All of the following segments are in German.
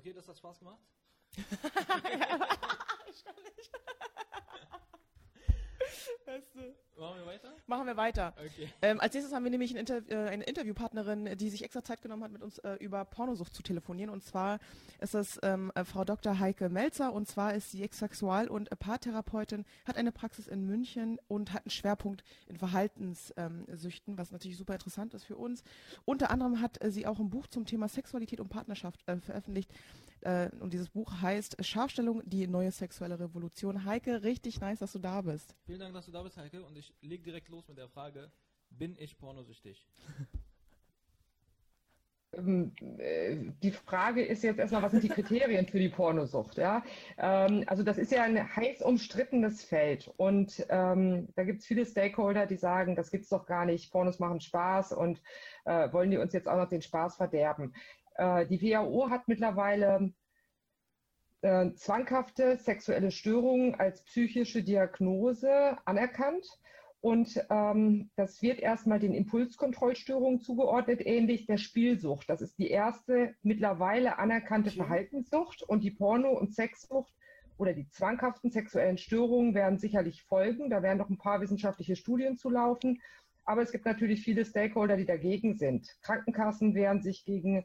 Okay, das hat Spaß gemacht. ich kann nicht. Weißt du? Machen wir weiter? Machen wir weiter. Okay. Ähm, als nächstes haben wir nämlich ein Inter äh, eine Interviewpartnerin, die sich extra Zeit genommen hat, mit uns äh, über Pornosucht zu telefonieren. Und zwar ist das ähm, äh, Frau Dr. Heike Melzer. Und zwar ist sie Ex-Sexual- und Paartherapeutin, hat eine Praxis in München und hat einen Schwerpunkt in Verhaltenssüchten, was natürlich super interessant ist für uns. Unter anderem hat äh, sie auch ein Buch zum Thema Sexualität und Partnerschaft äh, veröffentlicht. Äh, und dieses Buch heißt Scharfstellung, die neue sexuelle Revolution. Heike, richtig nice, dass du da bist. Vielen Dank, dass du da bist, Heike. Und ich leg direkt los mit der Frage: Bin ich pornosüchtig? Ähm, äh, die Frage ist jetzt erstmal, was sind die Kriterien für die Pornosucht? Ja? Ähm, also das ist ja ein heiß umstrittenes Feld und ähm, da gibt es viele Stakeholder, die sagen, das gibt's doch gar nicht, Pornos machen Spaß und äh, wollen die uns jetzt auch noch den Spaß verderben. Äh, die WHO hat mittlerweile äh, zwanghafte sexuelle Störungen als psychische Diagnose anerkannt. Und ähm, das wird erstmal den Impulskontrollstörungen zugeordnet, ähnlich der Spielsucht. Das ist die erste mittlerweile anerkannte. Verhaltenssucht. Und die Porno- und Sexsucht oder die zwanghaften sexuellen Störungen werden sicherlich folgen. Da werden noch ein paar wissenschaftliche Studien zu laufen. Aber es gibt natürlich viele Stakeholder, die dagegen sind. Krankenkassen wehren sich gegen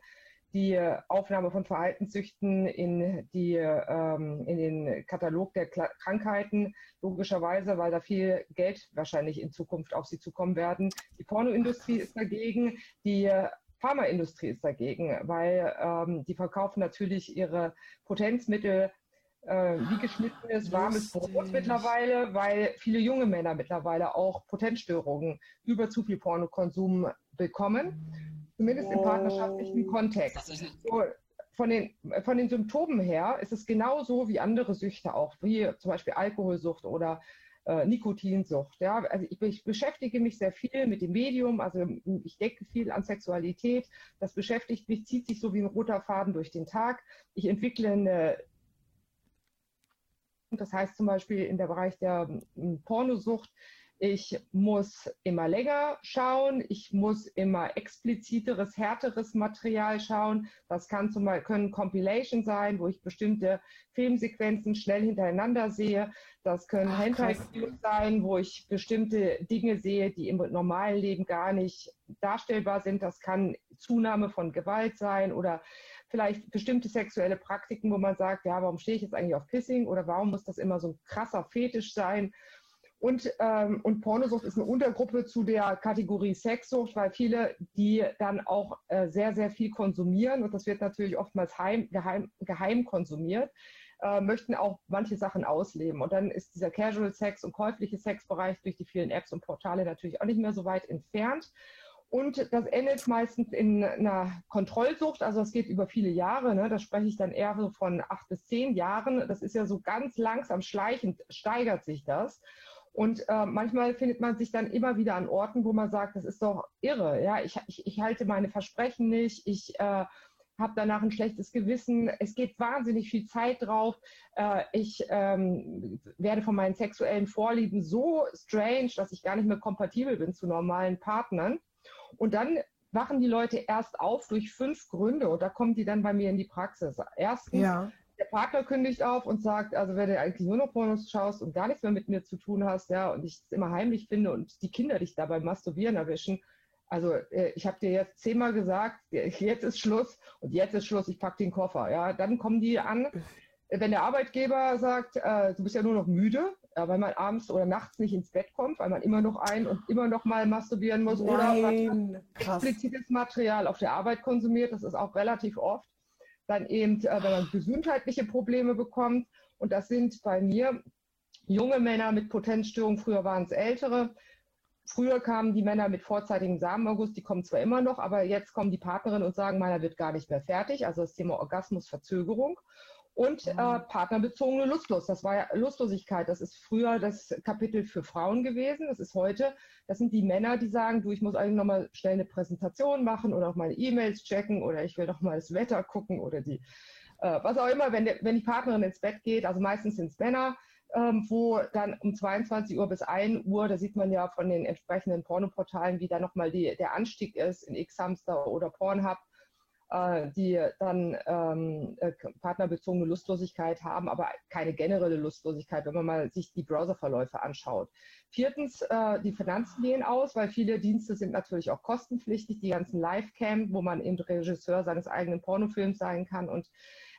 die Aufnahme von Verhaltenssüchten in, die, ähm, in den Katalog der Kla Krankheiten, logischerweise, weil da viel Geld wahrscheinlich in Zukunft auf sie zukommen werden. Die Pornoindustrie ist dagegen, die Pharmaindustrie ist dagegen, weil ähm, die verkaufen natürlich ihre Potenzmittel äh, wie geschnittenes, warmes. Brot mittlerweile, weil viele junge Männer mittlerweile auch Potenzstörungen über zu viel Pornokonsum bekommen, zumindest im partnerschaftlichen Kontext. Tatsächlich. So, von, den, von den Symptomen her ist es genauso wie andere Süchte auch, wie zum Beispiel Alkoholsucht oder äh, Nikotinsucht. Ja? Also ich, ich beschäftige mich sehr viel mit dem Medium, also ich denke viel an Sexualität. Das beschäftigt mich, zieht sich so wie ein roter Faden durch den Tag. Ich entwickle eine das heißt zum Beispiel in der Bereich der m, Pornosucht, ich muss immer länger schauen, ich muss immer expliziteres, härteres Material schauen. Das kann zum Beispiel können Compilation sein, wo ich bestimmte Filmsequenzen schnell hintereinander sehe. Das können Hentai-Videos sein, wo ich bestimmte Dinge sehe, die im normalen Leben gar nicht darstellbar sind. Das kann Zunahme von Gewalt sein oder vielleicht bestimmte sexuelle Praktiken, wo man sagt, ja, warum stehe ich jetzt eigentlich auf Kissing oder warum muss das immer so ein krasser Fetisch sein? Und, ähm, und Pornosucht ist eine Untergruppe zu der Kategorie Sexsucht, weil viele, die dann auch äh, sehr, sehr viel konsumieren, und das wird natürlich oftmals heim, geheim, geheim konsumiert, äh, möchten auch manche Sachen ausleben. Und dann ist dieser Casual Sex und käufliche Sexbereich durch die vielen Apps und Portale natürlich auch nicht mehr so weit entfernt. Und das endet meistens in einer Kontrollsucht, also es geht über viele Jahre, ne? da spreche ich dann eher so von acht bis zehn Jahren. Das ist ja so ganz langsam schleichend, steigert sich das. Und äh, manchmal findet man sich dann immer wieder an Orten, wo man sagt, das ist doch irre. Ja, ich, ich, ich halte meine Versprechen nicht, ich äh, habe danach ein schlechtes Gewissen, es geht wahnsinnig viel Zeit drauf. Äh, ich ähm, werde von meinen sexuellen Vorlieben so strange, dass ich gar nicht mehr kompatibel bin zu normalen Partnern. Und dann wachen die Leute erst auf durch fünf Gründe und da kommen die dann bei mir in die Praxis. Erstens, Ja. Der Partner kündigt auf und sagt, also wenn du eigentlich nur noch Pornos schaust und gar nichts mehr mit mir zu tun hast, ja, und ich es immer heimlich finde und die Kinder dich dabei masturbieren erwischen, also äh, ich habe dir jetzt zehnmal gesagt, jetzt ist Schluss und jetzt ist Schluss, ich pack den Koffer, ja, dann kommen die an, wenn der Arbeitgeber sagt, äh, du bist ja nur noch müde, äh, weil man abends oder nachts nicht ins Bett kommt, weil man immer noch ein und immer noch mal masturbieren muss oder man Nein, krass. explizites Material auf der Arbeit konsumiert, das ist auch relativ oft. Dann eben, äh, wenn man gesundheitliche Probleme bekommt. Und das sind bei mir junge Männer mit Potenzstörungen, früher waren es ältere. Früher kamen die Männer mit vorzeitigem Samenerguss, die kommen zwar immer noch, aber jetzt kommen die Partnerinnen und sagen, meiner wird gar nicht mehr fertig. Also das Thema Orgasmusverzögerung. Und äh, partnerbezogene Lustlos. Das war ja Lustlosigkeit. Das ist früher das Kapitel für Frauen gewesen. Das ist heute, das sind die Männer, die sagen, du, ich muss eigentlich nochmal schnell eine Präsentation machen oder auch meine E-Mails checken oder ich will doch mal das Wetter gucken oder die, äh, was auch immer, wenn, der, wenn die Partnerin ins Bett geht, also meistens sind es Männer, ähm, wo dann um 22 Uhr bis 1 Uhr, da sieht man ja von den entsprechenden Pornoportalen, wie da nochmal die, der Anstieg ist in X-Hamster oder Pornhub. Äh, die dann ähm, äh, partnerbezogene Lustlosigkeit haben, aber keine generelle Lustlosigkeit, wenn man mal sich die Browserverläufe anschaut. Viertens, äh, die Finanzen gehen aus, weil viele Dienste sind natürlich auch kostenpflichtig, die ganzen Livecam, wo man eben Regisseur seines eigenen Pornofilms sein kann und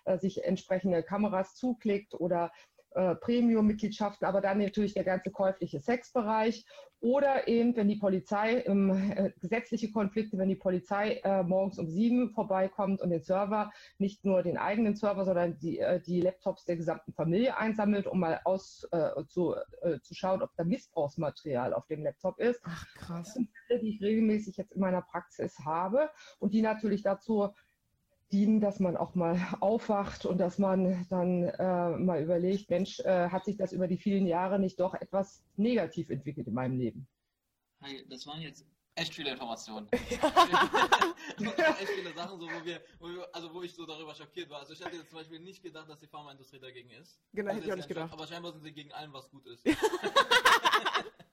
äh, sich entsprechende Kameras zuklickt oder äh, Premium-Mitgliedschaften, aber dann natürlich der ganze käufliche Sexbereich oder eben, wenn die Polizei, ähm, äh, gesetzliche Konflikte, wenn die Polizei äh, morgens um sieben vorbeikommt und den Server, nicht nur den eigenen Server, sondern die, äh, die Laptops der gesamten Familie einsammelt, um mal aus, äh, zu, äh, zu schauen, ob da Missbrauchsmaterial auf dem Laptop ist. Ach, krass. Das sind Fälle, die ich regelmäßig jetzt in meiner Praxis habe und die natürlich dazu dienen, dass man auch mal aufwacht und dass man dann äh, mal überlegt, Mensch, äh, hat sich das über die vielen Jahre nicht doch etwas negativ entwickelt in meinem Leben? Hi, das waren jetzt echt viele Informationen. echt viele Sachen, so, wo, wir, wo wir, also wo ich so darüber schockiert war. Also ich hätte jetzt zum Beispiel nicht gedacht, dass die Pharmaindustrie dagegen ist. Genau, also hätte ich auch nicht gedacht. Aber scheinbar sind sie gegen allem, was gut ist.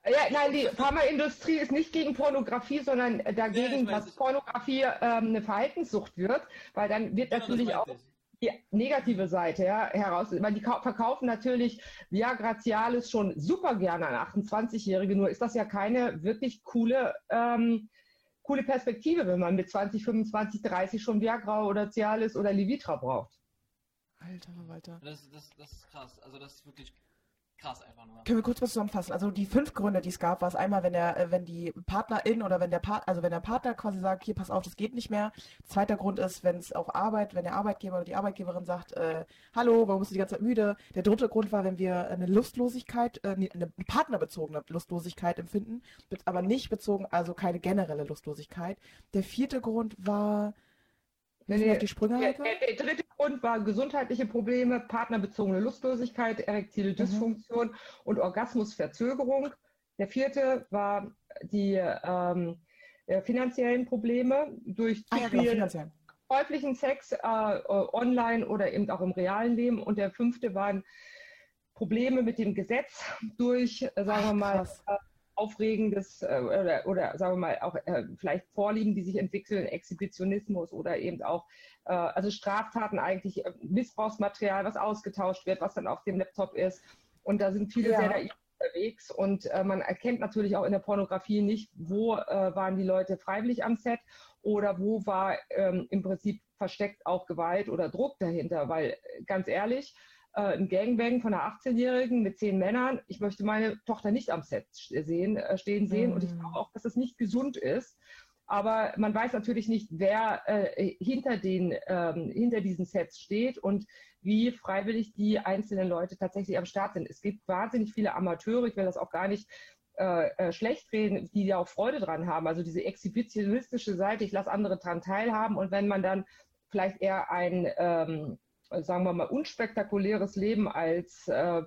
Ja, nein, die Pharmaindustrie ist nicht gegen Pornografie, sondern dagegen, ja, dass Pornografie ähm, eine Verhaltenssucht wird, weil dann wird Genau, natürlich auch die negative Seite ja, heraus, weil die verkaufen natürlich Viagra Cialis schon super gerne an 28-Jährige, nur ist das ja keine wirklich coole, ähm, coole Perspektive, wenn man mit 20, 25, 30 schon Viagra oder Cialis oder Levitra braucht. Alter, Walter. Das, das, das ist krass. Also das ist wirklich krass einfach nur. Können wir kurz was zusammenfassen? Also die fünf Gründe, die es gab, war es einmal, wenn der, äh, wenn die Partnerin oder wenn der Part, also wenn der Partner quasi sagt, hier pass auf, das geht nicht mehr. Zweiter Grund ist, wenn es auf Arbeit, wenn der Arbeitgeber oder die Arbeitgeberin sagt, äh, hallo, warum bist du die ganze Zeit müde? Der dritte Grund war, wenn wir eine Lustlosigkeit, äh, eine partnerbezogene Lustlosigkeit empfinden, aber nicht bezogen, also keine generelle Lustlosigkeit. Der vierte Grund war Nee, nee, die Sprünge, der, der, der, dritte Grund war gesundheitliche Probleme, partnerbezogene Lustlosigkeit, erektile mhm. Dysfunktion mhm. und Orgasmusverzögerung. Der vierte war die ähm, finanziellen Probleme durch zu ah, genau, viel häuflichen Sex äh, online oder eben auch im realen Leben. Und der fünfte waren Probleme mit dem Gesetz durch, sagen Ach, wir mal, krass aufregendes äh, oder, oder sagen wir mal auch äh, vielleicht Vorlieben, die sich entwickeln, Exhibitionismus oder eben auch äh, also Straftaten eigentlich, äh, Missbrauchsmaterial, was ausgetauscht wird, was dann auf dem Laptop ist. Und da sind viele ja. sehr naiv unterwegs und äh, man erkennt natürlich auch in der Pornografie nicht, wo äh, waren die Leute freiwillig am Set oder wo war ähm, im Prinzip versteckt auch Gewalt oder Druck dahinter, weil ganz ehrlich, äh, ein Gangbang von einer 18-Jährigen mit zehn Männern. Ich möchte meine Tochter nicht am Set sehen, äh, stehen sehen mhm. und ich mhm. glaube auch, dass es nicht gesund ist. Aber man weiß natürlich nicht, wer äh, hinter, den, ähm, hinter diesen Sets steht und wie freiwillig die einzelnen Leute tatsächlich am Start sind. Es gibt wahnsinnig viele Amateure, ich will das auch gar nicht äh, äh schlecht reden, die ja auch Freude dran haben. Also diese exhibitionistische Seite, ich lasse andere dran teilhaben und wenn man dann vielleicht eher ein ähm, sagen wir mal, unspektakuläres Leben als, äh,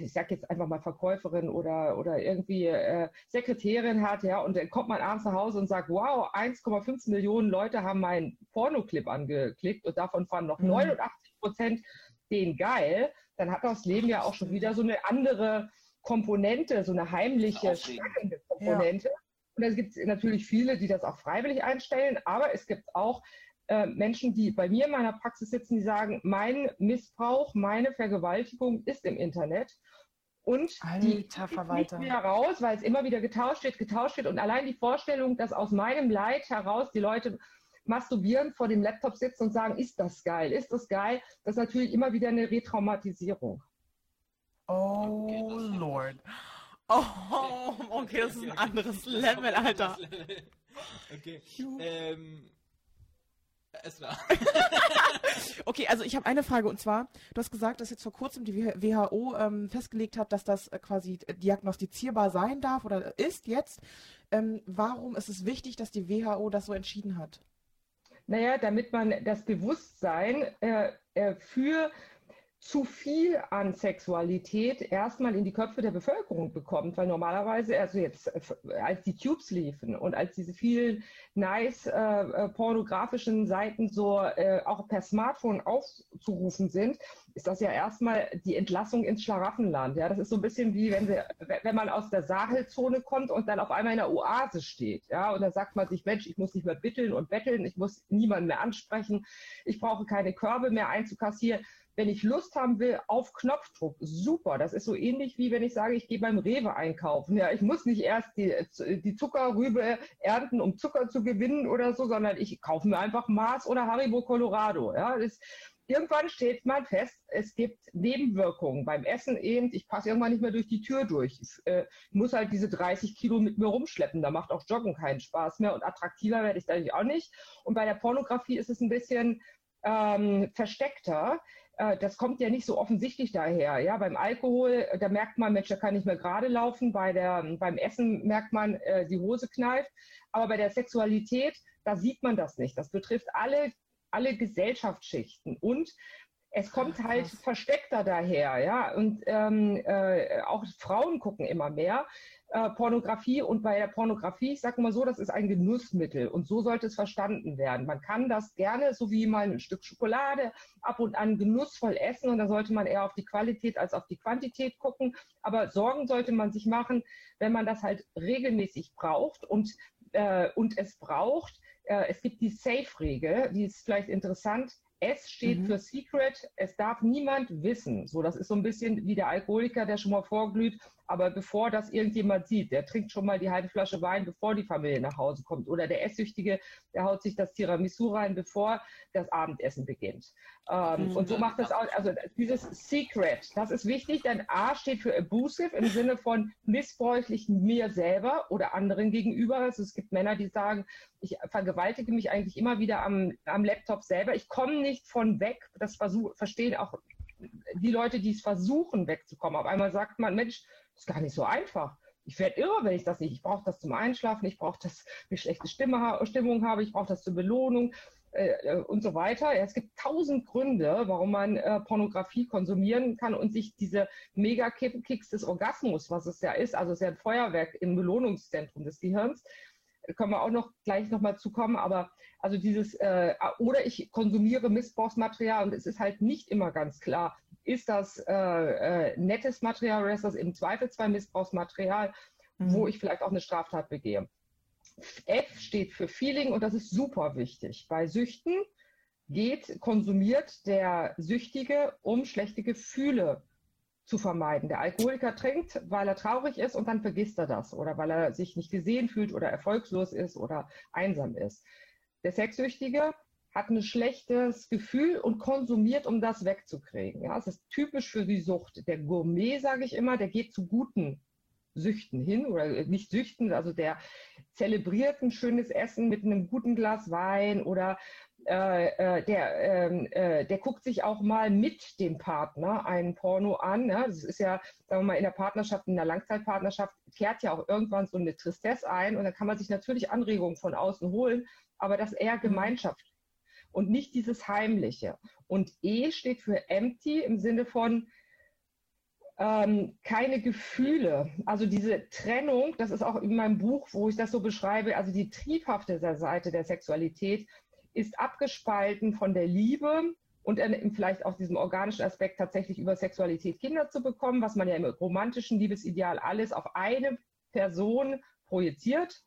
ich sag jetzt einfach mal Verkäuferin oder, oder irgendwie äh, Sekretärin hat, ja, und dann kommt man abends nach Hause und sagt, wow, 1,5 Millionen Leute haben meinen Pornoclip angeklickt und davon fanden noch mhm. 89 Prozent den geil, dann hat das Leben ja auch schon wieder so eine andere Komponente, so eine heimliche, stärkende Komponente. Ja. Und es gibt natürlich viele, die das auch freiwillig einstellen, aber es gibt auch äh, Menschen, die bei mir in meiner Praxis sitzen, die sagen, mein Missbrauch, meine Vergewaltigung ist im Internet. Und Alter, die Verwalter. nicht wieder raus, weil es immer wieder getauscht wird, getauscht wird. Und allein die Vorstellung, dass aus meinem Leid heraus die Leute masturbieren vor dem Laptop sitzen und sagen, ist das geil, ist das geil, das ist natürlich immer wieder eine Retraumatisierung. Oh okay, Lord. Oh, okay, das ist ein anderes Level, Alter. Okay. Ähm, Esra. okay, also ich habe eine Frage und zwar, du hast gesagt, dass jetzt vor kurzem die WHO ähm, festgelegt hat, dass das äh, quasi diagnostizierbar sein darf oder ist jetzt. Ähm, warum ist es wichtig, dass die WHO das so entschieden hat? Naja, damit man das Bewusstsein äh, äh, für zu viel an Sexualität erstmal in die Köpfe der Bevölkerung bekommt, weil normalerweise, also jetzt als die Tubes liefen und als diese vielen nice äh, äh, pornografischen Seiten so äh, auch per Smartphone aufzurufen sind, ist das ja erstmal die Entlassung ins Schlaraffenland. Ja, das ist so ein bisschen wie wenn, sie, wenn man aus der Sahelzone kommt und dann auf einmal in der Oase steht. Ja, und dann sagt man sich, Mensch, ich muss nicht mehr bitteln und betteln, ich muss niemanden mehr ansprechen, ich brauche keine Körbe mehr einzukassieren wenn ich Lust haben will, auf Knopfdruck. Super. Das ist so ähnlich wie wenn ich sage, ich gehe beim Rewe einkaufen. Ja, ich muss nicht erst die, die Zuckerrübe ernten, um Zucker zu gewinnen oder so, sondern ich kaufe mir einfach Mars oder Haribo Colorado. Ja, das, irgendwann steht man fest, es gibt Nebenwirkungen beim Essen eben. Ich passe irgendwann nicht mehr durch die Tür durch. Ich äh, muss halt diese 30 Kilo mit mir rumschleppen. Da macht auch Joggen keinen Spaß mehr und attraktiver werde ich dadurch auch nicht. Und bei der Pornografie ist es ein bisschen ähm, versteckter. Äh, das kommt ja nicht so offensichtlich daher. Ja, beim Alkohol, da merkt man, Mensch, da kann nicht mehr gerade laufen. Bei der, beim Essen merkt man, äh, die Hose kneift. Aber bei der Sexualität, da sieht man das nicht. Das betrifft alle, alle Gesellschaftsschichten. Und es kommt halt versteckter daher, ja. Und ähm, äh, auch Frauen gucken immer mehr äh, Pornografie und bei der Pornografie, ich sage mal so, das ist ein Genussmittel und so sollte es verstanden werden. Man kann das gerne, so wie mal ein Stück Schokolade, ab und an genussvoll essen und da sollte man eher auf die Qualität als auf die Quantität gucken. Aber Sorgen sollte man sich machen, wenn man das halt regelmäßig braucht und, äh, und es braucht. Äh, es gibt die Safe-Regel, die ist vielleicht interessant. S steht mhm. für Secret. Es darf niemand wissen. So, das ist so ein bisschen wie der Alkoholiker, der schon mal vorglüht aber bevor das irgendjemand sieht, der trinkt schon mal die halbe Flasche Wein, bevor die Familie nach Hause kommt. Oder der Esssüchtige, der haut sich das Tiramisu rein, bevor das Abendessen beginnt. Ähm, mhm. Und so macht das auch, also dieses Secret, das ist wichtig, denn A steht für abusive im Sinne von missbräuchlich mir selber oder anderen gegenüber. Also es gibt Männer, die sagen, ich vergewaltige mich eigentlich immer wieder am, am Laptop selber. Ich komme nicht von weg. Das versuch, verstehen auch die Leute, die es versuchen, wegzukommen. Auf einmal sagt man, Mensch, ist gar nicht so einfach. Ich werde irre, wenn ich das nicht. Ich brauche das zum Einschlafen, ich brauche das, wenn ich schlechte Stimme, Stimmung habe, ich brauche das zur Belohnung äh, äh, und so weiter. Es gibt tausend Gründe, warum man äh, Pornografie konsumieren kann und sich diese Mega-Kicks des Orgasmus, was es ja ist, also es ist ja ein Feuerwerk im Belohnungszentrum des Gehirns, können wir auch noch gleich nochmal zukommen, aber also dieses, äh, oder ich konsumiere Missbrauchsmaterial und es ist halt nicht immer ganz klar, ist das äh, äh, nettes Material oder ist das im Zweifelsfall Missbrauchsmaterial, mhm. wo ich vielleicht auch eine Straftat begehe. F steht für Feeling und das ist super wichtig. Bei Süchten geht, konsumiert der Süchtige, um schlechte Gefühle zu vermeiden. Der Alkoholiker trinkt, weil er traurig ist und dann vergisst er das oder weil er sich nicht gesehen fühlt oder erfolgslos ist oder einsam ist. Der Sexsüchtige hat ein schlechtes Gefühl und konsumiert, um das wegzukriegen. Ja, es ist typisch für die Sucht. Der Gourmet, sage ich immer, der geht zu guten Süchten hin oder nicht Süchten, also der zelebriert ein schönes Essen mit einem guten Glas Wein oder äh, äh der, ähm, äh, der guckt sich auch mal mit dem Partner ein Porno an. Ja? Das ist ja, sagen wir mal, in der Partnerschaft, in der Langzeitpartnerschaft kehrt ja auch irgendwann so eine Tristesse ein und dann kann man sich natürlich Anregungen von außen holen, aber das eher mhm. Gemeinschaft und nicht dieses Heimliche. Und E steht für empty im Sinne von ähm, keine Gefühle. Also diese Trennung, das ist auch in meinem Buch, wo ich das so beschreibe, also die triebhafte Seite der Sexualität ist abgespalten von der Liebe und vielleicht auch diesem organischen Aspekt tatsächlich über Sexualität Kinder zu bekommen, was man ja im romantischen Liebesideal alles auf eine Person projiziert.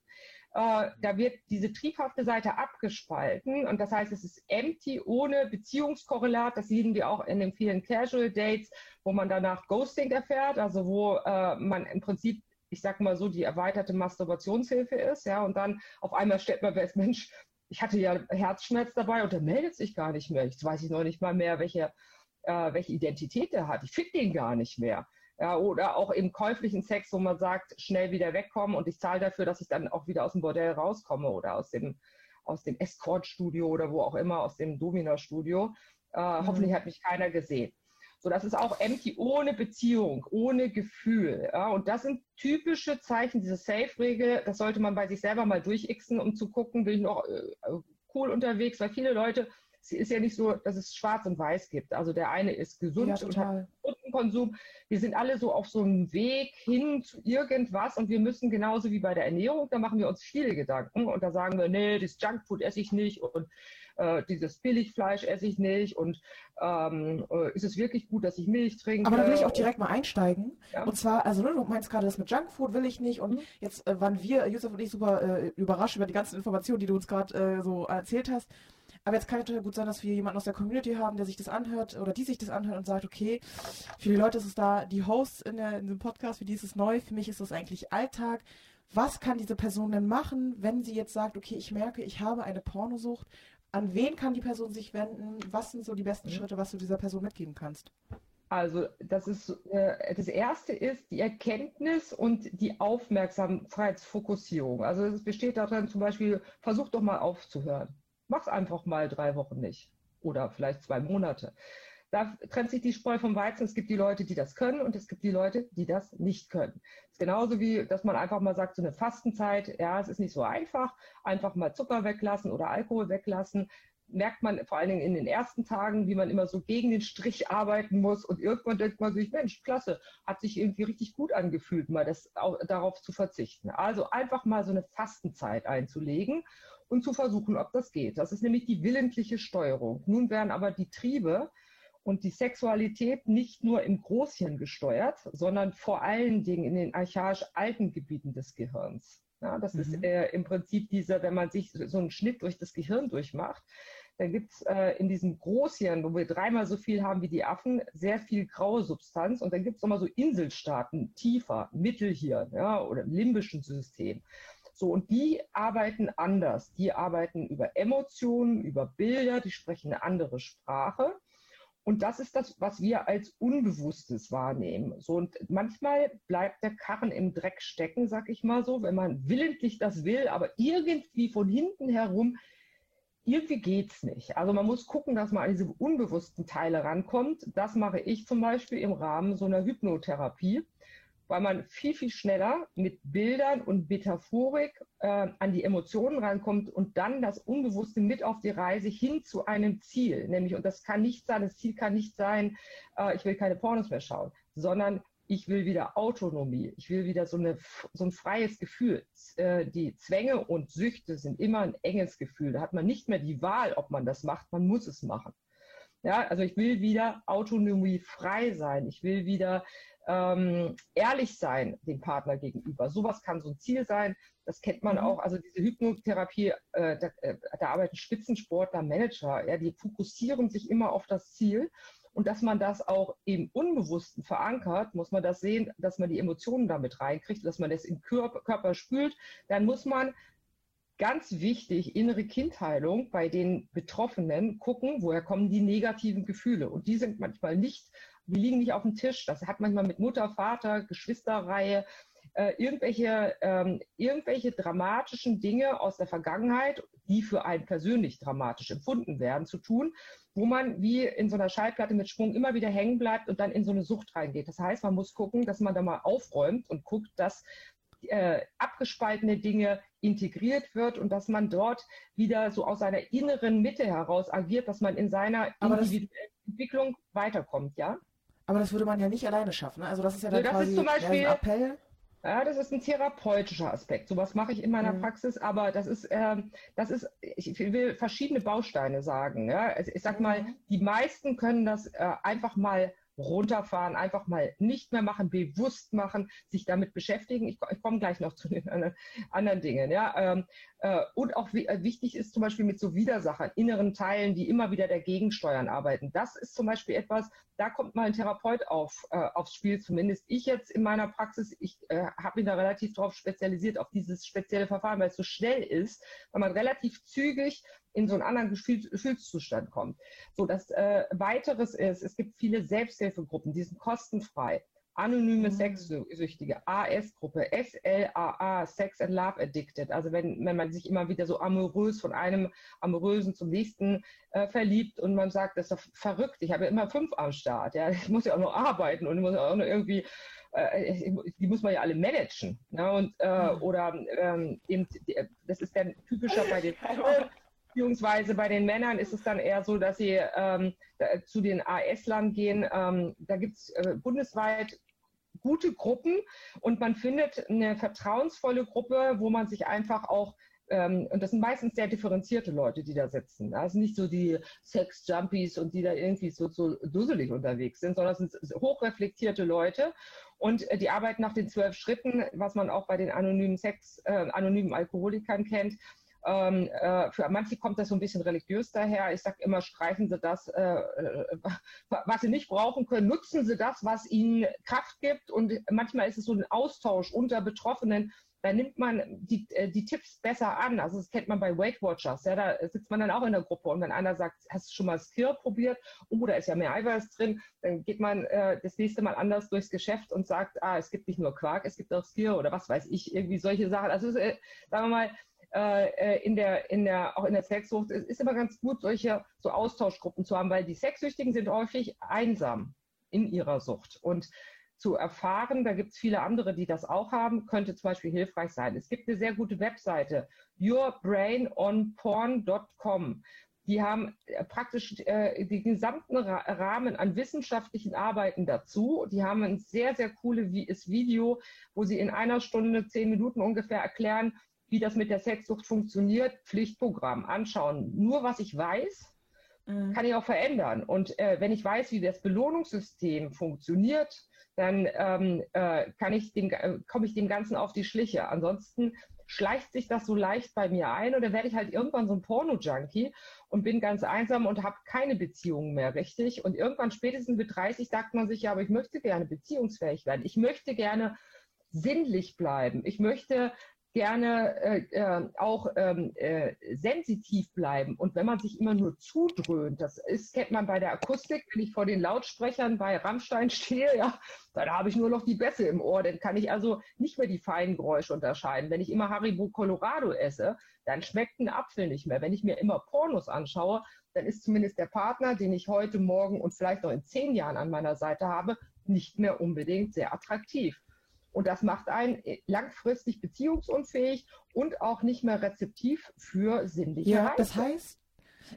Äh, da wird diese triebhafte Seite abgespalten und das heißt, es ist empty ohne Beziehungskorrelat. Das sehen wir auch in den vielen Casual Dates, wo man danach Ghosting erfährt, also wo äh, man im Prinzip ich sag mal so, die erweiterte Masturbationshilfe ist, ja, und dann auf einmal stellt man fest, Mensch, ich hatte ja Herzschmerz dabei und der meldet sich gar nicht mehr. Jetzt weiß ich noch nicht mal mehr, welche, äh, welche Identität er hat. Ich finde den gar nicht mehr. Ja, oder auch im käuflichen Sex, wo man sagt, schnell wieder wegkommen und ich zahle dafür, dass ich dann auch wieder aus dem Bordell rauskomme oder aus dem, aus dem Escort-Studio oder wo auch immer, aus dem Domina-Studio. Äh, mhm. Hoffentlich hat mich keiner gesehen. So, das ist auch empty, ohne Beziehung, ohne Gefühl. Ja, und das sind typische Zeichen, diese Safe-Regel, das sollte man bei sich selber mal durchixen, um zu gucken, bin ich noch äh, cool unterwegs, weil viele Leute es ist ja nicht so, dass es schwarz und weiß gibt. Also der eine ist gesund Ja, und hat Konsum. Wir sind alle so auf so einem Weg hin zu irgendwas und wir müssen genauso wie bei der Ernährung, da machen wir uns viele Gedanken und da sagen wir, nee, das Junkfood esse ich nicht und äh, dieses Billigfleisch esse ich nicht und ähm, äh, ist es wirklich gut, dass ich Milch trinke? Aber da will ich auch direkt mal einsteigen. Ja. Und zwar, also ne, du meinst gerade, das mit Junkfood will ich nicht. Und Mhm. jetzt äh, waren wir, Josef und ich, super äh, überrascht über die ganzen Informationen, die du uns gerade äh, so erzählt hast. Aber jetzt kann es gut sein, dass wir jemanden aus der Community haben, der sich das anhört oder die sich das anhört und sagt, okay, für die Leute ist es da, die Hosts in, der, in dem Podcast, für die ist es neu, für mich ist das eigentlich Alltag. Was kann diese Person denn machen, wenn sie jetzt sagt, okay, ich merke, ich habe eine Pornosucht? An wen kann die Person sich wenden? Was sind so die besten Mhm. Schritte, was du dieser Person mitgeben kannst? Also das ist äh, das erste ist die Erkenntnis und die Aufmerksamkeitsfokussierung. Also es besteht darin zum Beispiel, versuch doch mal aufzuhören. Mach's einfach mal drei Wochen nicht oder vielleicht zwei Monate. Da trennt sich die Spreu vom Weizen. Es gibt die Leute, die das können und es gibt die Leute, die das nicht können. Es ist genauso wie, dass man einfach mal sagt, so eine Fastenzeit, ja, es ist nicht so einfach, einfach mal Zucker weglassen oder Alkohol weglassen merkt man vor allen Dingen in den ersten Tagen, wie man immer so gegen den Strich arbeiten muss und irgendwann denkt man sich, Mensch, klasse, hat sich irgendwie richtig gut angefühlt, mal das auch, darauf zu verzichten. Also einfach mal so eine Fastenzeit einzulegen und zu versuchen, ob das geht. Das ist nämlich die willentliche Steuerung. Nun werden aber die Triebe und die Sexualität nicht nur im Großhirn gesteuert, sondern vor allen Dingen in den archaisch alten Gebieten des Gehirns. Ja, das Mhm. ist äh, im Prinzip dieser, wenn man sich so einen Schnitt durch das Gehirn durchmacht, dann gibt es äh, in diesem Großhirn, wo wir dreimal so viel haben wie die Affen, sehr viel graue Substanz. Und dann gibt es nochmal so Inselstaaten, tiefer, Mittelhirn ja, oder im limbischen System. So, und die arbeiten anders. Die arbeiten über Emotionen, über Bilder, die sprechen eine andere Sprache. Und das ist das, was wir als Unbewusstes wahrnehmen. So, und manchmal bleibt der Karren im Dreck stecken, sag ich mal so, wenn man willentlich das will, aber irgendwie von hinten herum, irgendwie geht's nicht. Also man muss gucken, dass man an diese unbewussten Teile rankommt. Das mache ich zum Beispiel im Rahmen so einer Hypnotherapie, weil man viel, viel schneller mit Bildern und Metaphorik äh, an die Emotionen rankommt und dann das Unbewusste mit auf die Reise hin zu einem Ziel. Nämlich, und das kann nicht sein, das Ziel kann nicht sein, äh, ich will keine Pornos mehr schauen, sondern ich will wieder Autonomie, ich will wieder so, eine, so ein freies Gefühl. Äh, die Zwänge und Süchte sind immer ein enges Gefühl. Da hat man nicht mehr die Wahl, ob man das macht, man muss es machen. Ja, also ich will wieder autonomiefrei sein. Ich will wieder ähm, ehrlich sein dem Partner gegenüber. Sowas kann so ein Ziel sein. Das kennt man Mhm. auch. Also diese Hypnotherapie, äh, da, äh, da arbeiten Spitzensportler, Manager. Ja, die fokussieren sich immer auf das Ziel. Und dass man das auch im Unbewussten verankert, muss man das sehen, dass man die Emotionen damit reinkriegt, dass man das im Körper, Körper spült. Dann muss man ganz wichtig, innere Kindheilung bei den Betroffenen gucken, woher kommen die negativen Gefühle. Und die sind manchmal nicht, die liegen nicht auf dem Tisch. Das hat manchmal mit Mutter, Vater, Geschwisterreihe, äh, irgendwelche, ähm, irgendwelche dramatischen Dinge aus der Vergangenheit, die für einen persönlich dramatisch empfunden werden, zu tun, wo man wie in so einer Schallplatte mit Schwung immer wieder hängen bleibt und dann in so eine Sucht reingeht. Das heißt, man muss gucken, dass man da mal aufräumt und guckt, dass äh, abgespaltene Dinge integriert wird und dass man dort wieder so aus seiner inneren Mitte heraus agiert, dass man in seiner Aber das- individuellen Entwicklung weiterkommt, ja? Aber das würde man ja nicht alleine schaffen. Ne? Also das ist ja dann das quasi Beispiel- ein Appell. Ja, das ist ein therapeutischer Aspekt. Sowas mache ich in meiner Mhm. Praxis, aber das ist, ähm, das ist, ich will verschiedene Bausteine sagen. Ja? Also ich sag mal, Mhm. die meisten können das äh, einfach mal runterfahren, einfach mal nicht mehr machen, bewusst machen, sich damit beschäftigen. Ich, ich komme gleich noch zu den anderen, anderen Dingen. Ja? Ähm, äh, und auch wi- äh, wichtig ist zum Beispiel mit so Widersachern, inneren Teilen, die immer wieder dagegen steuern, arbeiten. Das ist zum Beispiel etwas, da kommt mal ein Therapeut auf, äh, aufs Spiel, zumindest ich jetzt in meiner Praxis. Ich äh, habe mich da relativ drauf spezialisiert, auf dieses spezielle Verfahren, weil es so schnell ist, weil man relativ zügig in so einen anderen Gefühl, Gefühlszustand kommt. So, das äh, weiteres ist, es gibt viele Selbsthilfegruppen, die sind kostenfrei. Anonyme Mhm. Sexsüchtige, AS-Gruppe, SLAA, Sex and Love Addicted. Also wenn, wenn man sich immer wieder so amorös von einem Amorösen zum nächsten äh, verliebt und man sagt, das ist doch verrückt, ich habe ja immer fünf am Start, ja, ich muss ja auch noch arbeiten und ich muss ja auch noch irgendwie, äh, die muss man ja alle managen. Ne? Und, äh, Mhm. Oder ähm, eben, das ist dann typischer bei den. Beziehungsweise bei den Männern ist es dann eher so, dass sie ähm, zu den AS-Lern gehen. Ähm, da gibt es äh, bundesweit gute Gruppen und man findet eine vertrauensvolle Gruppe, wo man sich einfach auch ähm, und das sind meistens sehr differenzierte Leute, die da sitzen. Also nicht so die Sex-Jumpies und die da irgendwie so, so dusselig unterwegs sind, sondern es sind hochreflektierte Leute. Und äh, die arbeiten nach den zwölf Schritten, was man auch bei den anonymen Sex, äh, anonymen Alkoholikern kennt. Ähm, äh, für manche kommt das so ein bisschen religiös daher. Ich sage immer, streichen Sie das, äh, äh, was Sie nicht brauchen können, nutzen Sie das, was Ihnen Kraft gibt. Und manchmal ist es so ein Austausch unter Betroffenen, da nimmt man die, äh, die Tipps besser an. Also das kennt man bei Weight Watchers. Ja, da sitzt man dann auch in der Gruppe und wenn einer sagt, hast du schon mal Skir probiert? Oh, da ist ja mehr Eiweiß drin. Dann geht man äh, das nächste Mal anders durchs Geschäft und sagt, ah, es gibt nicht nur Quark, es gibt auch Skir oder was weiß ich, irgendwie solche Sachen. Also äh, sagen wir mal, äh, äh, in der, in der, auch in der Sexsucht, es ist immer ganz gut, solche so Austauschgruppen zu haben, weil die Sexsüchtigen sind häufig einsam in ihrer Sucht. Und zu erfahren. Da gibt es viele andere, die das auch haben, könnte zum Beispiel hilfreich sein. Es gibt eine sehr gute Webseite, yourbrainonporn.com. Die haben äh, praktisch äh, den gesamten Rahmen an wissenschaftlichen Arbeiten dazu. Die haben ein sehr, sehr cooles Video, wo sie in einer Stunde, zehn Minuten ungefähr erklären, wie das mit der Sexsucht funktioniert. Pflichtprogramm anschauen. Nur was ich weiß, mhm. kann ich auch verändern. Und äh, wenn ich weiß, wie das Belohnungssystem funktioniert, dann ähm, äh, kann ich dem, äh, komme ich dem Ganzen auf die Schliche. Ansonsten schleicht sich das so leicht bei mir ein oder werde ich halt irgendwann so ein Porno-Junkie und bin ganz einsam und habe keine Beziehungen mehr richtig. Und irgendwann spätestens mit 30 sagt man sich, ja, aber ich möchte gerne beziehungsfähig werden. Ich möchte gerne sinnlich bleiben. Ich möchte gerne äh, äh, auch ähm, äh, sensitiv bleiben. Und wenn man sich immer nur zudröhnt, das ist, kennt man bei der Akustik, wenn ich vor den Lautsprechern bei Rammstein stehe, ja, dann habe ich nur noch die Bässe im Ohr. Dann kann ich also nicht mehr die feinen Geräusche unterscheiden. Wenn ich immer Haribo Colorado esse, dann schmeckt ein Apfel nicht mehr. Wenn ich mir immer Pornos anschaue, dann ist zumindest der Partner, den ich heute, morgen und vielleicht noch in zehn Jahren an meiner Seite habe, nicht mehr unbedingt sehr attraktiv. Und das macht einen äh, langfristig beziehungsunfähig und auch nicht mehr rezeptiv für sinnliche Ja, Reize. das heißt,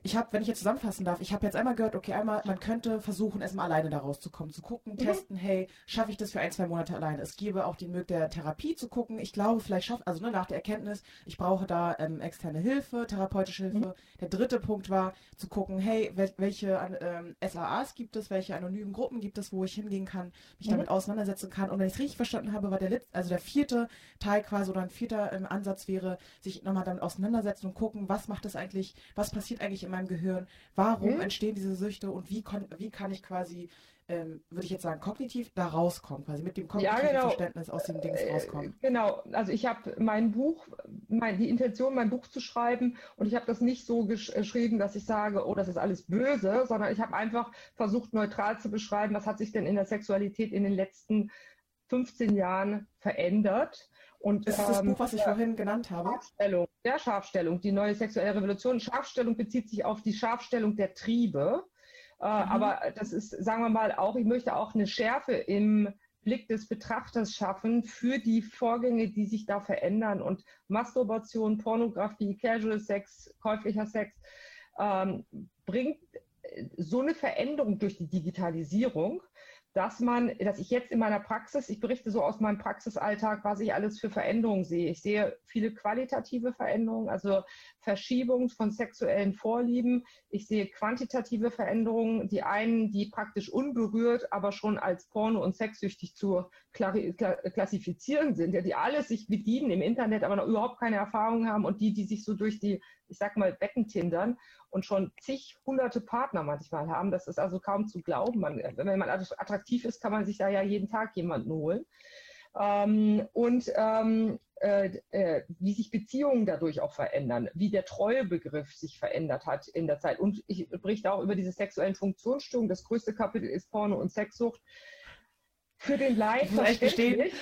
ich habe, wenn ich jetzt zusammenfassen darf, ich habe jetzt einmal gehört, okay, einmal, man könnte versuchen, erstmal alleine da rauszukommen, zu gucken, mhm. testen, hey, schaffe ich das für ein, zwei Monate alleine? Es gäbe auch die Möglichkeit der Therapie zu gucken. Ich glaube, vielleicht schafft, also ne, nach der Erkenntnis, ich brauche da ähm, externe Hilfe, therapeutische Hilfe. Mhm. Der dritte Punkt war zu gucken, hey, wel welche ähm, SAAs gibt es, welche anonymen Gruppen gibt es, wo ich hingehen kann, mich mhm. damit auseinandersetzen kann. Und wenn ich es richtig verstanden habe, war der letzte, also der vierte Teil quasi oder ein vierter ähm, Ansatz wäre, sich nochmal damit auseinandersetzen und gucken, was macht das eigentlich, was passiert eigentlich in meinem Gehirn, warum mhm. entstehen diese Süchte und wie, wie kann ich quasi, ähm, würde ich jetzt sagen, kognitiv da rauskommen, quasi mit dem kognitiven ja, genau. Verständnis aus dem Dings äh, rauskommen. Genau, also ich habe mein Buch, mein, die Intention, mein Buch zu schreiben und ich habe das nicht so gesch geschrieben, dass ich sage, oh, das ist alles böse, sondern ich habe einfach versucht, neutral zu beschreiben, was hat sich denn in der Sexualität in den letzten 15 Jahren verändert und, das ist das ähm, Buch, was ich vorhin genannt habe. Scharfstellung, ja, Scharfstellung, die neue sexuelle Revolution. Scharfstellung bezieht sich auf die Scharfstellung der Triebe. Äh, mhm. Aber das ist, sagen wir mal, auch, ich möchte auch eine Schärfe im Blick des Betrachters schaffen für die Vorgänge, die sich da verändern. Und Masturbation, Pornografie, Casual Sex, käuflicher Sex ähm, bringt so eine Veränderung durch die Digitalisierung, dass man, dass ich jetzt in meiner Praxis, ich berichte so aus meinem Praxisalltag, was ich alles für Veränderungen sehe. Ich sehe viele qualitative Veränderungen, also Verschiebung von sexuellen Vorlieben. Ich sehe quantitative Veränderungen, die einen, die praktisch unberührt, aber schon als porno- und sexsüchtig zu klassifizieren sind, die alles sich bedienen im Internet, aber noch überhaupt keine Erfahrung haben und die, die sich so durch die, ich sag mal, Becken tindern und schon zig hunderte Partner manchmal haben. Das ist also kaum zu glauben. Man, wenn man attraktiv ist, kann man sich da ja jeden Tag jemanden holen. Ähm, und ähm, äh, äh, wie sich Beziehungen dadurch auch verändern, wie der Treuebegriff sich verändert hat in der Zeit. Und ich berichte auch über diese sexuellen Funktionsstörungen. Das größte Kapitel ist Porno und Sexsucht. Für den Leid verständlich.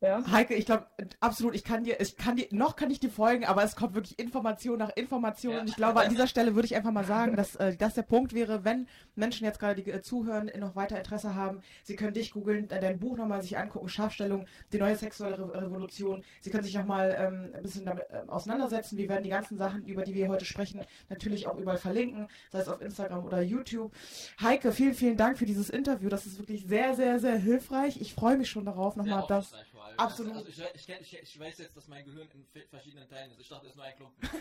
Ja. Heike, ich glaube, absolut, ich kann dir, ich kann dir, noch kann ich dir folgen, aber es kommt wirklich Information nach Information. Ja. Und ich glaube, an dieser Stelle würde ich einfach mal sagen, dass äh, das der Punkt wäre, wenn Menschen jetzt gerade, die äh, zuhören, noch weiter Interesse haben, sie können dich googeln, dein Buch nochmal sich angucken, Scharfstellung, die neue sexuelle Re Revolution. Sie können sich nochmal ähm, ein bisschen damit äh, auseinandersetzen. Wir werden die ganzen Sachen, über die wir heute sprechen, natürlich auch überall verlinken, sei es auf Instagram oder YouTube. Heike, vielen, vielen Dank für dieses Interview. Das ist wirklich sehr, sehr, sehr hilfreich. Ich freue mich schon darauf, nochmal das. Absolut. Also ich, ich, ich, ich, weiß jetzt, dass mein Gehirn in verschiedenen Teilen ist. Ich dachte, es ist nur ein Klumpen.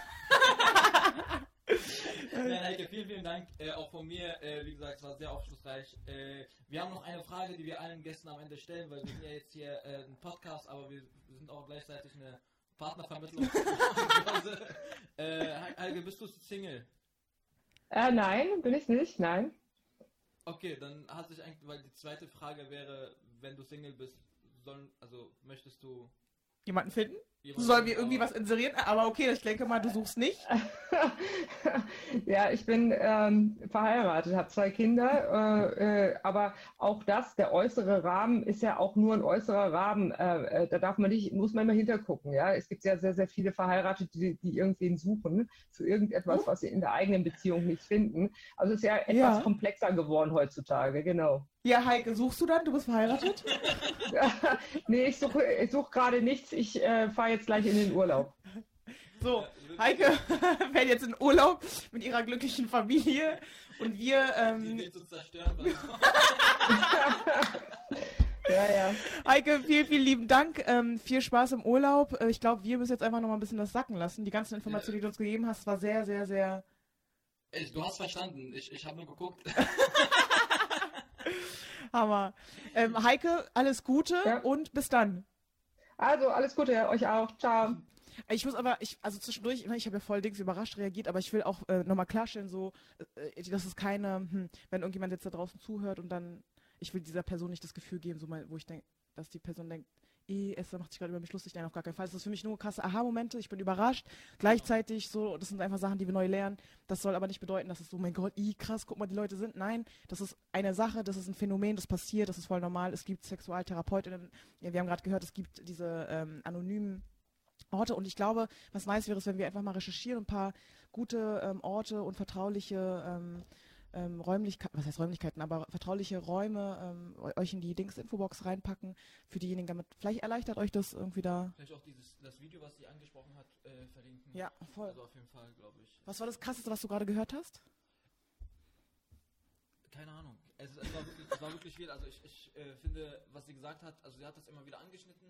Nein, Heike, vielen, vielen Dank. Äh, auch von mir, äh, wie gesagt, es war sehr aufschlussreich. Äh, wir haben noch eine Frage, die wir allen Gästen am Ende stellen, weil wir sind ja jetzt hier äh, ein Podcast, aber wir, sind auch gleichzeitig eine Partnervermittlung. äh, Heike, bist du Single? Äh, nein, bin ich nicht, nein. Okay, dann hat sich eigentlich, weil die zweite Frage wäre, wenn du Single bist, sollen, also möchtest du jemanden finden? Sollen wir irgendwie was inserieren? Aber okay, ich denke mal, du suchst nicht. ja, ich bin ähm, verheiratet, habe zwei Kinder, äh, äh, aber auch das, der äußere Rahmen ist ja auch nur ein äußerer Rahmen. Äh, äh da darf man nicht, muss man immer hintergucken. Ja, es gibt ja sehr, sehr viele Verheiratete, die, die irgendwen suchen für irgendetwas, was sie in der eigenen Beziehung nicht finden. Also es ist ja etwas ja. komplexer geworden heutzutage, genau. Ja, Heike, suchst du dann? Du bist verheiratet? nee, ich suche ich such gerade nichts. Ich äh, fahre jetzt gleich in den Urlaub. So, Heike fährt jetzt in Urlaub mit ihrer glücklichen Familie und wir. Ähm, Die zu zerstören. ja, ja. Heike, vielen, vielen lieben Dank. Ähm, viel Spaß im Urlaub. Äh, ich glaube, wir müssen jetzt einfach noch mal ein bisschen das sacken lassen. Die ganzen Informationen, die du uns gegeben hast, war sehr, sehr, sehr. Du hast verstanden. Ich, ich habe nur geguckt. Hammer. Ähm, Heike, alles Gute ja. und bis dann. Also, alles Gute, euch auch. Ciao. Ich muss aber, ich, also zwischendurch, ich habe ja voll Dings überrascht reagiert, aber ich will auch äh, nochmal klarstellen, so, äh, dass es keine, hm, wenn irgendjemand jetzt da draußen zuhört und dann, ich will dieser Person nicht das Gefühl geben, so mal, wo ich denke, dass die Person denkt, eh, Esther macht sich gerade über mich lustig. Nein, auf gar keinen Fall. Das ist für mich nur krasse Aha-Momente. Ich bin überrascht. Gleichzeitig so, das sind einfach Sachen, die wir neu lernen. Das soll aber nicht bedeuten, dass es so, mein Gott, i, krass, guck mal, die Leute sind. Nein, das ist eine Sache, das ist ein Phänomen, das passiert, das ist voll normal. Es gibt Sexualtherapeutinnen. Ja, wir haben gerade gehört, es gibt diese ähm, anonymen Orte und ich glaube, was nice wäre, ist, wenn wir einfach mal recherchieren, ein paar gute ähm, Orte und vertrauliche ähm, ähm, Räumlichkeiten, was heißt Räumlichkeiten, aber vertrauliche Räume ähm, euch in die Dings-Infobox reinpacken, für diejenigen damit. Vielleicht erleichtert euch das irgendwie da. Vielleicht auch dieses, das Video, was sie angesprochen hat, äh, verlinken. Ja, voll. Also auf jeden Fall, glaube ich. Was war das krasseste, was du gerade gehört hast? Keine Ahnung. Es, es, war, wirklich, es war wirklich viel. Also ich, ich äh, finde, was sie gesagt hat, also sie hat das immer wieder angeschnitten.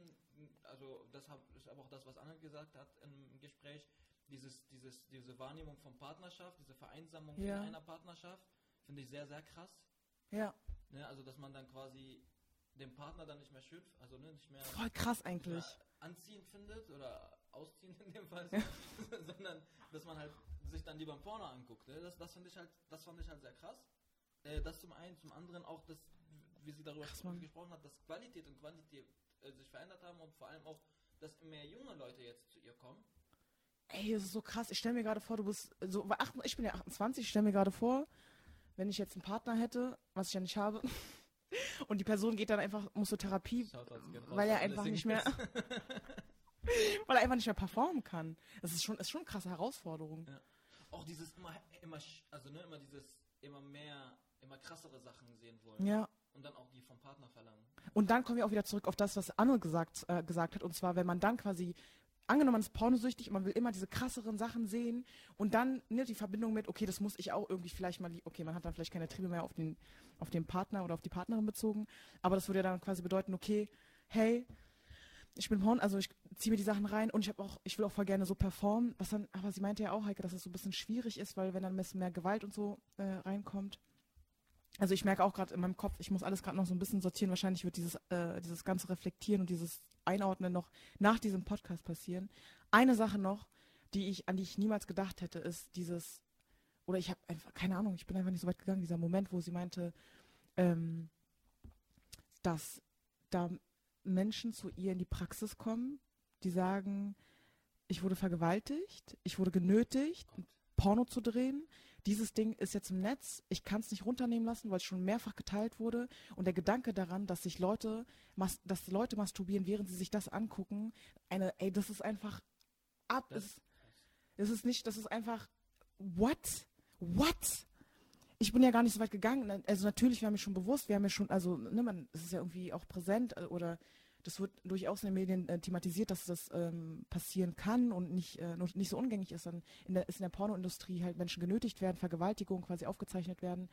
Also das hab, ist aber auch das, was Anne gesagt hat im Gespräch dieses, dieses, diese Wahrnehmung von Partnerschaft, diese Vereinsamung ja. in einer Partnerschaft, finde ich sehr, sehr krass. Ja. Ne, also, dass man dann quasi den Partner dann nicht mehr schön, also ne, nicht mehr. Voll krass eigentlich. Anziehend findet oder ausziehend in dem Fall, sondern dass man halt sich dann lieber ein Porno anguckt. Ne? Das, das finde ich halt, das fand ich halt sehr krass. Äh, das zum einen, zum anderen auch, dass, wie sie darüber krass, gesprochen hat, dass Qualität und Quantität äh, sich verändert haben und vor allem auch, dass mehr junge Leute jetzt zu ihr kommen Ey, das ist so krass. Ich stelle mir gerade vor, du bist so, ich bin ja 28, ich stelle mir gerade vor, wenn ich jetzt einen Partner hätte, was ich ja nicht habe, und die Person geht dann einfach, muss zur Therapie, weil er einfach nicht mehr, weil er einfach nicht mehr performen kann. Das ist schon, ist schon eine krasse Herausforderung. Ja. Auch dieses immer, immer, also ne, immer dieses, immer mehr, immer krassere Sachen sehen wollen. Ja. Und dann auch die vom Partner verlangen. Und dann kommen wir auch wieder zurück auf das, was Anne gesagt, äh, gesagt hat, und zwar, wenn man dann quasi angenommen, man ist pornosüchtig und man will immer diese krasseren Sachen sehen und dann ne, die Verbindung mit, okay, das muss ich auch irgendwie vielleicht mal, okay, man hat dann vielleicht keine Triebe mehr auf den, auf den Partner oder auf die Partnerin bezogen, aber das würde ja dann quasi bedeuten, okay, hey, ich bin Porn, also ich ziehe mir die Sachen rein und ich habe auch, ich will auch voll gerne so performen, was dann, aber sie meinte ja auch, Heike, dass es so ein bisschen schwierig ist, weil wenn dann ein bisschen mehr Gewalt und so äh, reinkommt. Also ich merke auch gerade in meinem Kopf, ich muss alles gerade noch so ein bisschen sortieren. Wahrscheinlich wird dieses, äh, dieses ganze Reflektieren und dieses Einordnen noch nach diesem Podcast passieren. Eine Sache noch, die ich, an die ich niemals gedacht hätte, ist dieses, oder ich habe einfach, keine Ahnung, ich bin einfach nicht so weit gegangen, dieser Moment, wo sie meinte, ähm, dass da Menschen zu ihr in die Praxis kommen, die sagen, ich wurde vergewaltigt, ich wurde genötigt, Porno zu drehen, dieses Ding ist jetzt im Netz, ich kann es nicht runternehmen lassen, weil es schon mehrfach geteilt wurde. Und der Gedanke daran, dass sich Leute, dass Leute masturbieren, während sie sich das angucken, eine, ey, das ist einfach ab. Das- Es, es ist nicht, das ist einfach, what? What? Ich bin ja gar nicht so weit gegangen. Also natürlich, wir haben mir schon bewusst, wir haben ja schon, also, ne, man, es ist ja irgendwie auch präsent äh, oder das wird durchaus in den Medien äh, thematisiert, dass das ähm, passieren kann und nicht, äh, nicht so ungängig ist. Dann in der, ist in der Pornoindustrie halt Menschen genötigt werden, Vergewaltigung quasi aufgezeichnet werden.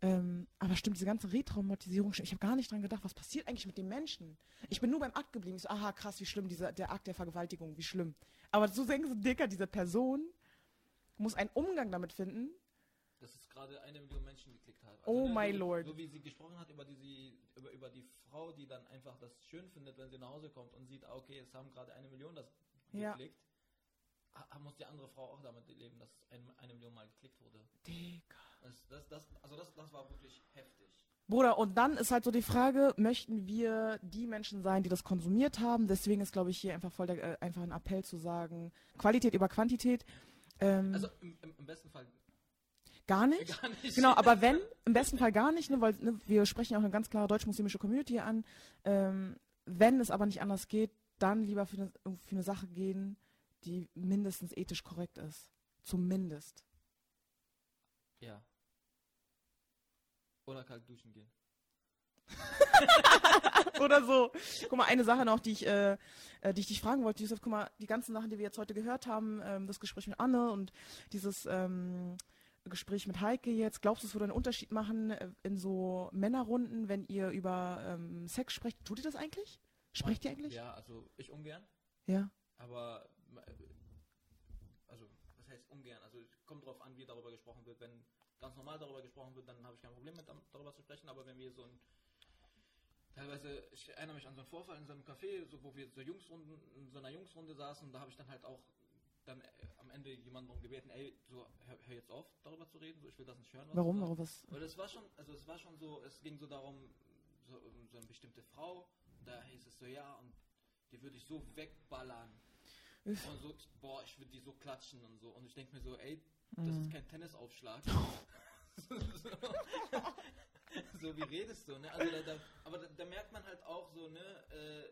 Ähm, aber stimmt, diese ganze Retraumatisierung, ich habe gar nicht dran gedacht, was passiert eigentlich mit den Menschen? Ich bin nur beim Akt geblieben. Ich so, aha, krass, wie schlimm, dieser, der Akt der Vergewaltigung, wie schlimm. Aber so denken sie, Dicker, diese Person muss einen Umgang damit finden. Dass es gerade eine Million Menschen geklickt hat. Oh ne, my so, lord. So wie sie gesprochen hat über, die, über, über die Frau, die dann einfach das schön findet, wenn sie nach Hause kommt und sieht, ah, okay, es haben gerade eine Million das Ja. geklickt. Ha- Muss die andere Frau auch damit leben, dass ein, eine Million Mal geklickt wurde. Digga. Das, das, das, also das, das war wirklich heftig. Bruder, und dann ist halt so die Frage, möchten wir die Menschen sein, die das konsumiert haben? Deswegen ist, glaube ich, hier einfach voll der, äh, einfach ein Appell zu sagen, Qualität über Quantität. Ähm, Also im, im besten Fall gar nicht. gar nicht. Genau, aber wenn, im besten Fall gar nicht, ne, weil ne, wir sprechen ja auch eine ganz klare deutsch-muslimische Community an. Ähm, wenn es aber nicht anders geht, dann lieber für eine, für eine Sache gehen, die mindestens ethisch korrekt ist. Zumindest. Ja. Oder kalt duschen gehen. Oder so. Guck mal, eine Sache noch, die ich, äh, äh, die ich dich fragen wollte, Yusuf, guck mal, die ganzen Sachen, die wir jetzt heute gehört haben, ähm, das Gespräch mit Anne und dieses ähm, Gespräch mit Heike jetzt, glaubst du, es würde einen Unterschied machen äh, in so Männerrunden, wenn ihr über ähm, Sex sprecht? Tut ihr das eigentlich? Sprecht ihr eigentlich? Ja, also ich ungern, Ja. aber äh, also was heißt ungern? Also kommt drauf an, wie darüber gesprochen wird. Wenn ganz normal darüber gesprochen wird, dann habe ich kein Problem mit darüber zu sprechen, aber wenn wir so ein teilweise, ich erinnere mich an so einen Vorfall in so einem Café, so, wo wir so Jungsrunden, in so einer Jungsrunde saßen da habe ich dann halt auch dann äh, am Ende jemanden darum gebeten, ey, so hör, hör jetzt auf, darüber zu reden, so ich will das nicht hören. Warum? Warum was? Weil es war schon, also es war schon so, es ging so darum, so, um so eine bestimmte Frau, da hieß es so, ja, und die würde ich so wegballern. Üff. Und so, boah, ich würde die so klatschen und so. Und ich denke mir so, ey, das Mhm. ist kein Tennisaufschlag. so, so wie redest du, ne? Also da, da, aber da, da merkt man halt auch so, ne, äh,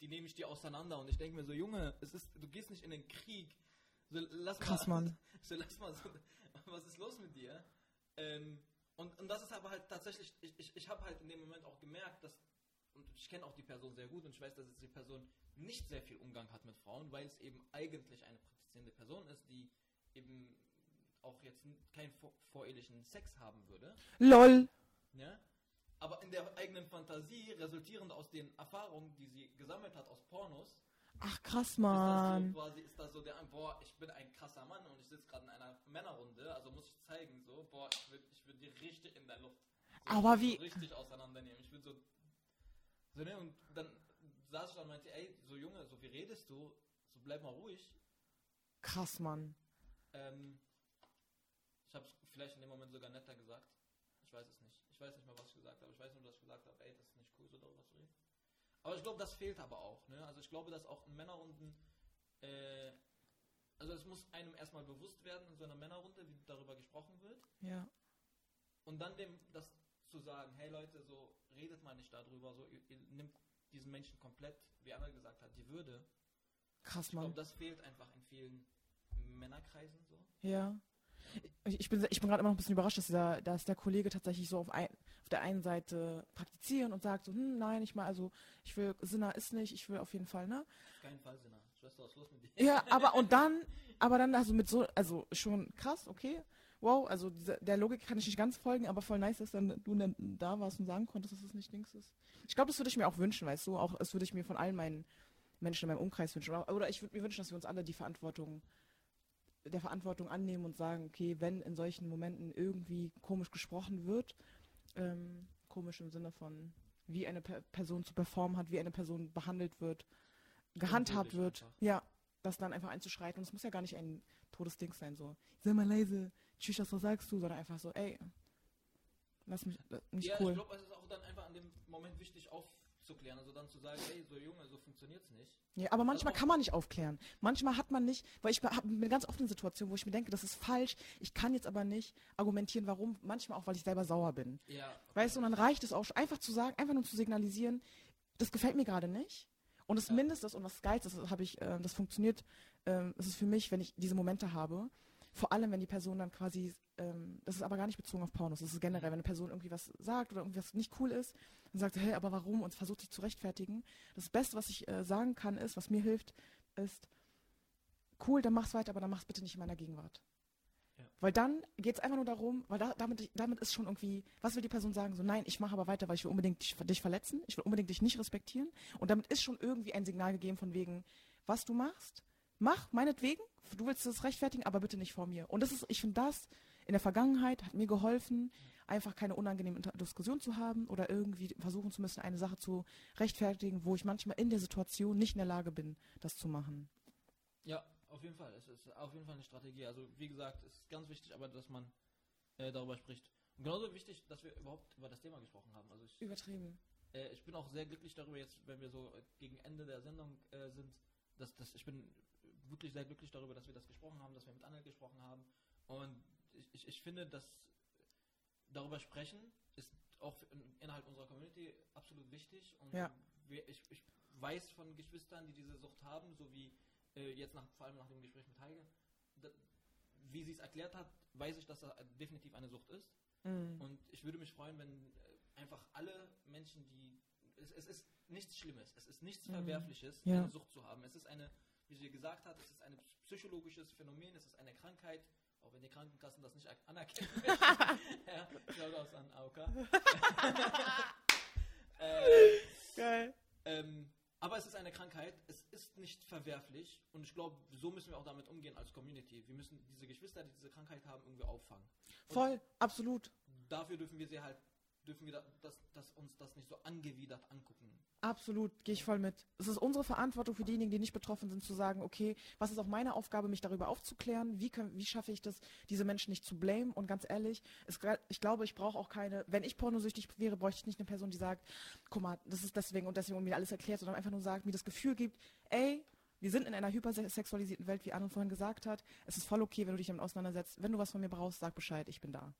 die, nehme ich dir auseinander und ich denke mir so, Junge, es ist, du gehst nicht in den Krieg. So, lass Krass, mal, Mann. So, lass mal so, was ist los mit dir? Ähm, und, und das ist aber halt tatsächlich, ich, ich, ich habe halt in dem Moment auch gemerkt, dass, und ich kenne auch die Person sehr gut und ich weiß, dass die Person nicht sehr viel Umgang hat mit Frauen, weil es eben eigentlich eine praktizierende Person ist, die eben auch jetzt keinen vor vorehelichen Sex haben würde. LOL. Ne? Aber in der eigenen Fantasie, resultierend aus den Erfahrungen, die sie gesammelt hat aus Pornos, Ach, krass, ist das so Mann. quasi, ist das so der, boah, ich bin ein krasser Mann und ich sitze gerade in einer Männerrunde, also muss ich zeigen, so, boah, ich würde ich würd die richtig in der Luft. So, Aber wie- So richtig auseinandernehmen. Ich würde so, so, ne, und dann saß ich da und meinte, ey, so Junge, so wie redest du, so bleib mal ruhig. Krass, Mann. Ähm, ich habe es vielleicht in dem Moment sogar netter gesagt. Ich weiß es nicht. Ich weiß nicht mehr, was ich gesagt habe. Ich weiß nur, dass ich gesagt habe, ey, das ist nicht cool, so darüber zu reden. Aber ich glaube, das fehlt aber auch. Ne? Also ich glaube, dass auch in Männerrunden, äh, also es muss einem erstmal bewusst werden in so einer Männerrunde, wie darüber gesprochen wird. Ja. Und dann dem das zu sagen, hey Leute, so redet mal nicht darüber, so ihr, ihr nimmt diesen Menschen komplett, wie Anna gesagt hat, die Würde. Krass, Ich glaube, Mann. das fehlt einfach in vielen Männerkreisen so. Ja. Ich, bin, ich bin gerade immer noch ein bisschen überrascht, dass der, dass der Kollege tatsächlich so auf, ein, auf der einen Seite praktizieren und sagt so, hm, nein, ich mal, also ich will, Sinner ist nicht, ich will auf jeden Fall, ne? Auf keinen Fall, Sinner. Schwester, was ist los mit dir? Ja, aber und dann, aber dann also mit so, also schon krass, okay. Wow, also diese, der Logik kann ich nicht ganz folgen, aber voll nice, dass dann du dann da warst und sagen konntest, dass es nicht Dings ist. Ich glaube, das würde ich mir auch wünschen, weißt du, auch das würde ich mir von allen meinen Menschen in meinem Umkreis wünschen. Oder, oder ich würde mir wünschen, dass wir uns alle die Verantwortung der Verantwortung annehmen und sagen, okay, wenn in solchen Momenten irgendwie komisch gesprochen wird, ähm, komisch im Sinne von, wie eine per Person zu performen hat, wie eine Person behandelt wird, gehandhabt wird, einfach. ja, das dann einfach einzuschreiten. Und es muss ja gar nicht ein Todesding sein, so, sei mal leise, tschüss, was sagst du, sondern einfach so, ey, lass mich, äh, nicht ja, cool. ich glaube, es ist auch dann einfach an dem Moment wichtig aufzustehen aufzuklären. Also dann zu sagen, hey, so Junge, so funktioniert's nicht. Ja, aber manchmal auch- kann man nicht aufklären. Manchmal hat man nicht, weil ich hab- bin ganz oft in Situationen, wo ich mir denke, das ist falsch. Ich kann jetzt aber nicht argumentieren, warum. Manchmal auch, weil ich selber sauer bin. Ja. Weißt du, und dann reicht es auch einfach zu sagen, einfach nur zu signalisieren, das gefällt mir gerade nicht. Und das Ja. Mindeste und das Geilste, das habe ich, äh, das funktioniert, ähm, das ist für mich, wenn ich diese Momente habe. Vor allem, wenn die Person dann quasi, ähm, das ist aber gar nicht bezogen auf Pornos, das ist generell, wenn eine Person irgendwie was sagt oder irgendwas nicht cool ist, dann sagt sie, hey, aber warum? Und versucht sich zu rechtfertigen. Das Beste, was ich äh, sagen kann, ist, was mir hilft, ist, cool, dann mach's weiter, aber dann mach's bitte nicht in meiner Gegenwart. Ja. Weil dann geht es einfach nur darum, weil da, damit, damit ist schon irgendwie, was will die Person sagen? So, nein, ich mache aber weiter, weil ich will unbedingt dich, dich verletzen, ich will unbedingt dich nicht respektieren. Und damit ist schon irgendwie ein Signal gegeben von wegen, was du machst, mach, meinetwegen, du willst es rechtfertigen, aber bitte nicht vor mir. Und das ist, ich finde das in der Vergangenheit hat mir geholfen, einfach keine unangenehme Diskussion zu haben oder irgendwie versuchen zu müssen, eine Sache zu rechtfertigen, wo ich manchmal in der Situation nicht in der Lage bin, das zu machen. Ja, auf jeden Fall. Es ist auf jeden Fall eine Strategie. Also wie gesagt, es ist ganz wichtig, aber dass man äh, darüber spricht. Und genauso wichtig, dass wir überhaupt über das Thema gesprochen haben. Also ich, Übertrieben. äh, ich bin auch sehr glücklich darüber, jetzt, wenn wir so gegen Ende der Sendung äh, sind, dass, dass ich bin wirklich sehr glücklich darüber, dass wir das gesprochen haben, dass wir mit Anne gesprochen haben. Und ich, ich, ich finde, dass darüber sprechen ist auch innerhalb unserer Community absolut wichtig. Und Ja. wir, ich, ich weiß von Geschwistern, die diese Sucht haben, so wie äh, jetzt nach, vor allem nach dem Gespräch mit Heike, da, wie sie es erklärt hat, weiß ich, dass das definitiv eine Sucht ist. Mhm. Und ich würde mich freuen, wenn äh, einfach alle Menschen, die. Es, es ist nichts Schlimmes, es ist nichts Mhm. Verwerfliches, Ja. eine Sucht zu haben. Es ist eine, wie sie gesagt hat, es ist ein psychologisches Phänomen, es ist eine Krankheit, auch wenn die Krankenkassen das nicht anerkennen. ja, Shoutouts an AOK. äh, Geil. ähm, aber es ist eine Krankheit, es ist nicht verwerflich und ich glaube, so müssen wir auch damit umgehen als Community. Wir müssen diese Geschwister, die diese Krankheit haben, irgendwie auffangen. Und Voll, absolut. dafür dürfen wir sie halt, dürfen wir da, das, das, uns das nicht so angewidert angucken. Absolut, gehe ich voll mit. Es ist unsere Verantwortung für diejenigen, die nicht betroffen sind, zu sagen, okay, was ist auch meine Aufgabe, mich darüber aufzuklären? Wie, können, wie schaffe ich das, diese Menschen nicht zu blamen? Und ganz ehrlich, es, ich glaube, ich brauche auch keine, wenn ich pornosüchtig wäre, bräuchte ich nicht eine Person, die sagt, guck mal, das ist deswegen und deswegen und mir alles erklärt, sondern einfach nur sagt, mir das Gefühl gibt, ey, wir sind in einer hypersexualisierten Welt, wie Anne vorhin gesagt hat. Es ist voll okay, wenn du dich damit auseinandersetzt. Wenn du was von mir brauchst, sag Bescheid, ich bin da.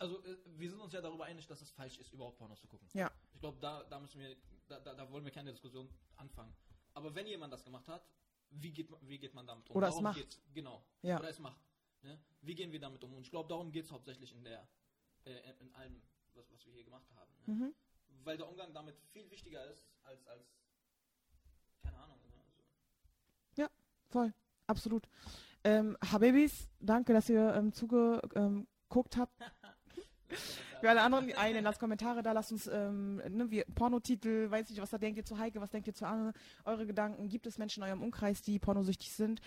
Also äh, wir sind uns ja darüber einig, dass es falsch ist, überhaupt Pornos zu gucken. Ja. Ich glaube, da, da müssen wir, da, da, da wollen wir keine Diskussion anfangen. Aber wenn jemand das gemacht hat, wie geht, man- wie geht man damit um? Oder es Darum macht. geht's. Genau. Ja. Oder es macht. Ne? Wie gehen wir damit um? Und ich glaube, darum geht es hauptsächlich in der, äh, in- allem, was, was wir hier gemacht haben. Ne? Mhm. Weil der Umgang damit viel wichtiger ist, als, als keine Ahnung. Ne? Also, Voll, absolut. Ähm, Habibis, danke, dass ihr ähm, zugeguckt ähm, habt. Für alle anderen, einen, lasst Kommentare da, lasst uns ähm, ne, wie Pornotitel, weiß nicht, was da denkt ihr zu Heike, was denkt ihr zu Anne, eure Gedanken. Gibt es Menschen in eurem Umkreis, die pornosüchtig sind?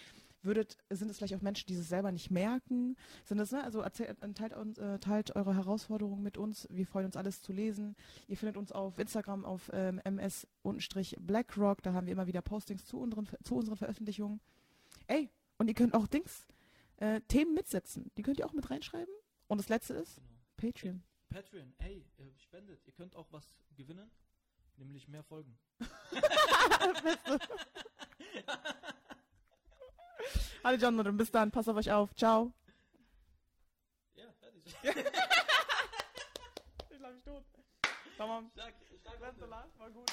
Würdet, sind es vielleicht auch Menschen, die es selber nicht merken? Sind es, ne? Also erzählt, äh, teilt, uns, äh, teilt eure Herausforderungen mit uns. Wir freuen uns, alles zu lesen. Ihr findet uns auf Instagram auf ähm, ms-blackrock. Da haben wir immer wieder Postings zu unseren, zu unseren Veröffentlichungen. Ey, und ihr könnt auch Dings, äh, Themen mitsetzen. Die könnt ihr auch mit reinschreiben. Und das letzte ist. Patreon. Patreon, ey, äh, spendet. Ihr könnt auch was gewinnen, nämlich mehr Folgen. Hallo Jonathan, bis dann. Passt auf euch auf. Ciao. Ja, fertig. Ich glaube, ich tot. Tamam. Stark, stark. War gut.